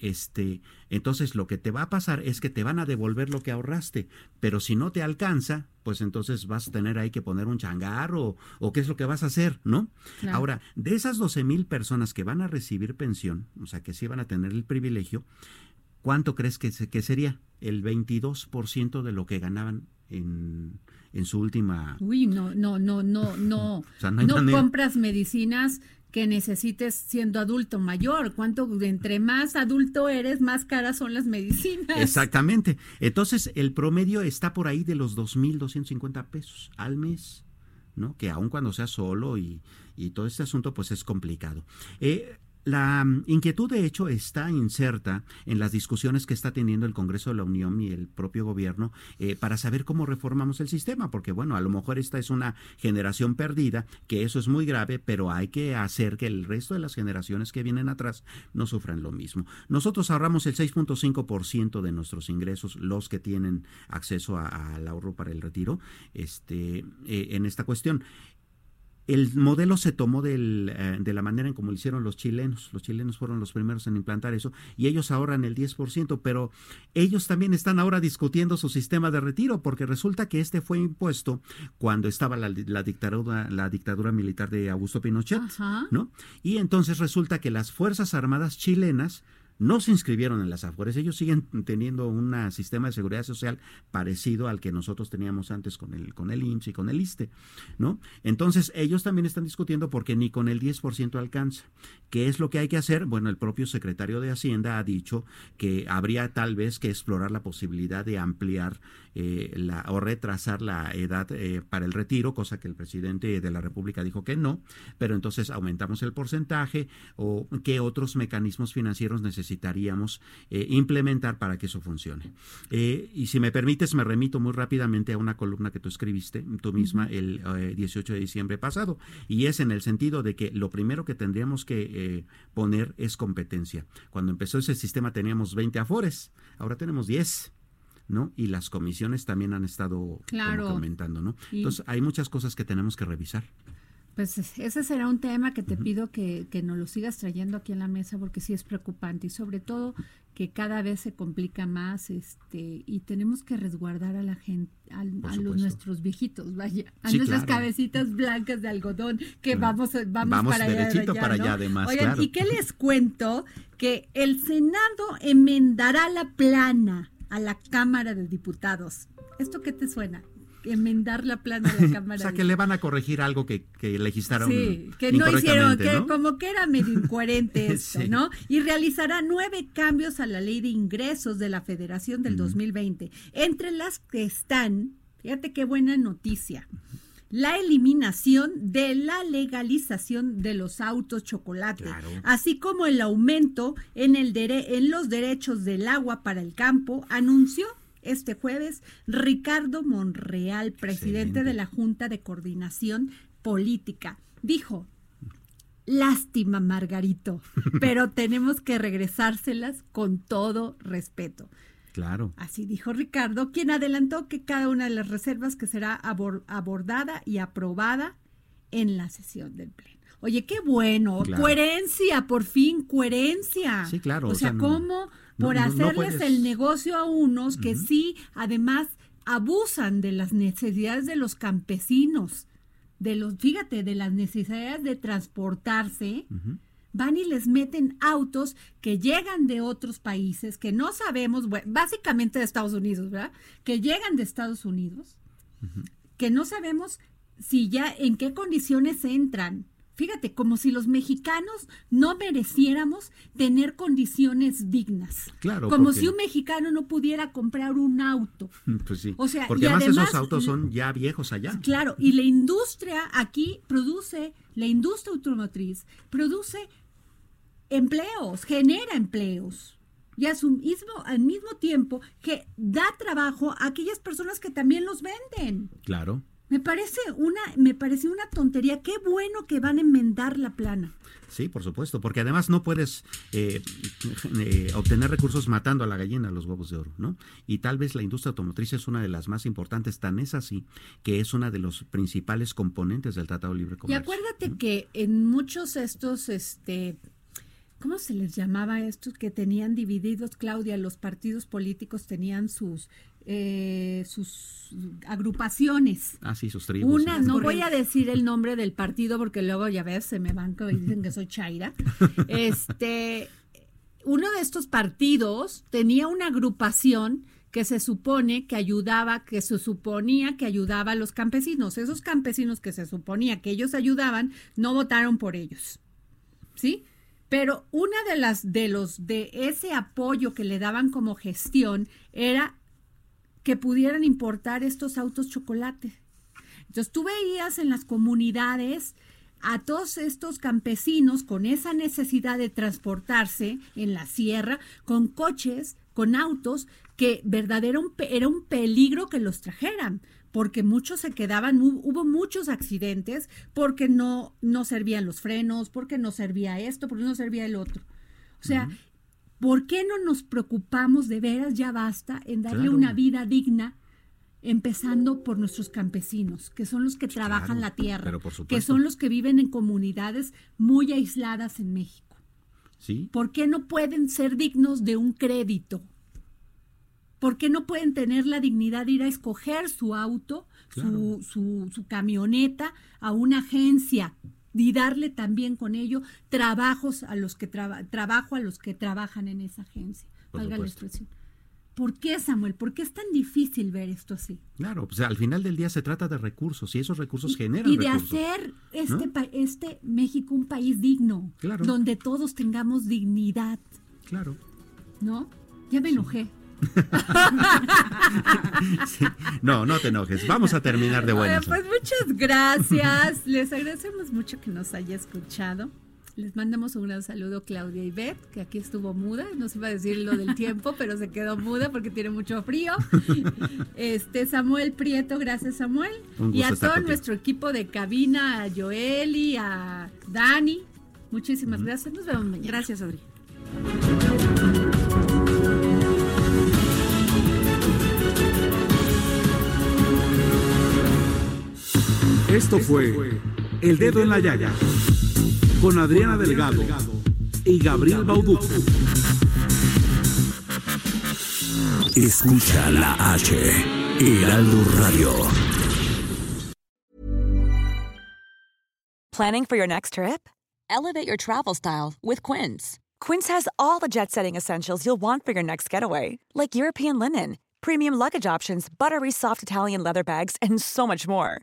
este, entonces lo que te va a pasar es que te van a devolver lo que ahorraste, pero si no te alcanza, pues entonces vas a tener ahí que poner un changar o, qué es lo que vas a hacer, ¿no? Ahora, de esas 12 mil personas que van a recibir pensión, o sea, que sí van a tener el privilegio, ¿cuánto crees que, que sería? El 22% de lo que ganaban en, en, su última... Uy, no, no, no, no, no. no, compras medicinas que necesites siendo adulto mayor. ¿Cuánto, entre más adulto eres, más caras son las medicinas? Exactamente. Entonces, el promedio está por ahí de los 2.250 pesos al mes. ¿no? Que aun cuando sea solo y, y, todo este asunto, pues es complicado. Eh, la mm, inquietud, de hecho, está inserta en las discusiones que está teniendo el Congreso de la Unión y el propio gobierno eh, para saber cómo reformamos el sistema, porque bueno, a lo mejor esta es una generación perdida, que eso es muy grave, pero hay que hacer que el resto de las generaciones que vienen atrás no sufran lo mismo. Nosotros ahorramos el 6.5% de nuestros ingresos, los que tienen acceso al ahorro para el retiro, este, eh, en esta cuestión. El modelo se tomó del, eh, de la manera en como lo hicieron los chilenos. Los chilenos fueron los primeros en implantar eso y ellos ahorran el 10%, pero ellos también están ahora discutiendo su sistema de retiro porque resulta que este fue impuesto cuando estaba la, dictadura, la dictadura militar de Augusto Pinochet, ¿no? Y entonces resulta que las Fuerzas Armadas chilenas no se inscribieron en las AFORES. Ellos siguen teniendo un sistema de seguridad social parecido al que nosotros teníamos antes con el, con el IMSS y con el ISTE, ¿no? Entonces, ellos también están discutiendo porque ni con el 10% alcanza. ¿Qué es lo que hay que hacer? Bueno, el propio secretario de Hacienda ha dicho que habría tal vez que explorar la posibilidad de ampliar eh, la, o retrasar la edad eh, para el retiro, cosa que el presidente de la República dijo que no, pero entonces aumentamos el porcentaje o qué otros mecanismos financieros necesitaríamos eh, implementar para que eso funcione. y si me permites, me remito muy rápidamente a una columna que tú escribiste tú misma el 18 de diciembre pasado, y es en el sentido de que lo primero que tendríamos que poner es competencia. Cuando empezó ese sistema teníamos 20 afores, ahora tenemos 10. ¿No? Y las comisiones también han estado comentando, ¿no? Entonces, hay muchas cosas que tenemos que revisar. Pues ese será un tema que te pido que, que nos lo sigas trayendo aquí en la mesa porque sí es preocupante y sobre todo que cada vez se complica más este y tenemos que resguardar a la gente a, los nuestros viejitos vaya a nuestras cabecitas blancas de algodón que vamos vamos, para allá, para allá además Oigan, y qué les cuento que el senado enmendará la plana a la Cámara de Diputados. ¿Esto qué te suena? enmendar la plana de la Cámara. o sea, que le van a corregir algo que, que legislaron. Sí, que no hicieron, que como que era medio incoherente esto, ¿no? Y realizará nueve cambios a la ley de ingresos de la Federación del 2020, entre las que están, fíjate qué buena noticia, la eliminación de la legalización de los autos chocolate, así como el aumento en, el en los derechos del agua para el campo, anunció este jueves Ricardo Monreal, presidente de la Junta de Coordinación Política. Dijo, lástima Margarito, pero tenemos que regresárselas con todo respeto. Claro. Así dijo Ricardo, quien adelantó que cada una de las reservas que será abordada y aprobada en la sesión del Pleno. Oye, qué bueno, Claro. coherencia, por fin, coherencia. Sí, claro, O o sea, ¿cómo no- por no- no hacerles puedes- el negocio a unos que sí, además, abusan de las necesidades de los campesinos, de los, fíjate, de las necesidades de transportarse? Van y les meten autos que llegan de otros países, que no sabemos, bueno, básicamente de Estados Unidos, ¿verdad? Que llegan de Estados Unidos, que no sabemos si ya en qué condiciones entran. Fíjate, como si los mexicanos no mereciéramos tener condiciones dignas. Claro, Como porque- si un mexicano no pudiera comprar un auto. Pues sí. O sea, Porque y además, además- esos autos son ya viejos allá. Claro, y la industria aquí produce, la industria automotriz produce empleos, genera empleos. Y a su mismo, al mismo tiempo que da trabajo a aquellas personas que también los venden. Claro. Me parece una, me parece una tontería. Qué bueno que van a enmendar la plana. Sí, por supuesto, porque además no puedes eh, eh, obtener recursos matando a la gallina los huevos de oro, ¿no? Y tal vez la industria automotriz es una de las más importantes, tan es así que es una de los principales componentes del Tratado de Libre Y Comercio. acuérdate que en muchos estos, este, ¿cómo se les llamaba estos que tenían divididos, Claudia? Los partidos políticos tenían sus, eh, sus agrupaciones. Ah, sí, sus tribus. Una, sí. no voy a decir el nombre del partido porque luego ya ves, se me van y dicen que soy Chaira. Este, uno de estos partidos tenía una agrupación que se supone que ayudaba, que se suponía que ayudaba a los campesinos. Esos campesinos que se suponía que ellos ayudaban, no votaron por ellos. ¿Sí? Pero una de las de los de ese apoyo que le daban como gestión era que pudieran importar estos autos chocolate. Entonces tú veías en las comunidades a todos estos campesinos con esa necesidad de transportarse en la sierra, con coches, con autos, que verdadero era un peligro que los trajeran, porque muchos se quedaban, hu- hubo muchos accidentes porque no, no servían los frenos, porque no servía esto, porque no servía el otro. O sea, ¿por qué no nos preocupamos de veras, ya basta, en darle Claro. una vida digna empezando por nuestros campesinos, que son los que trabajan claro, la tierra, pero por que son los que viven en comunidades muy aisladas en México. Sí, ¿Por qué no pueden ser dignos de un crédito? ¿Por qué no pueden tener la dignidad de ir a escoger su auto, su, su, su camioneta a una agencia y darle también con ello trabajos a los que traba- trabajo a los que trabajan en esa agencia? Por Valga la expresión. ¿Por qué, Samuel? ¿Por qué es tan difícil ver esto así? claro. Pues al final del día se trata de recursos y esos recursos generan y de recursos. hacer este, ¿no? este México un país digno, Claro. donde todos tengamos dignidad, Claro. ¿no? Ya me enojé. Sí. No, no te enojes. Vamos a terminar de buenas. Oigan, pues muchas gracias. Les agradecemos mucho que nos haya escuchado. Les mandamos un gran saludo Claudia y Beth, que aquí estuvo muda. No se iba a decir lo del tiempo, pero se quedó muda porque tiene mucho frío. Este Samuel Prieto, gracias Samuel. Y a todo contigo. nuestro equipo de cabina, a Joeli, a Dani. Muchísimas gracias. Nos vemos mañana. Gracias, Adri. Esto fue El Dedo en la Llaga con Adriana Delgado y Gabriel Bauduco. Escucha la H, Heraldo Radio. Planning for your next trip? Elevate your travel style with Quince. Quince has all the jet setting essentials you'll want for your next getaway, like European linen, premium luggage options, buttery soft Italian leather bags, and so much more.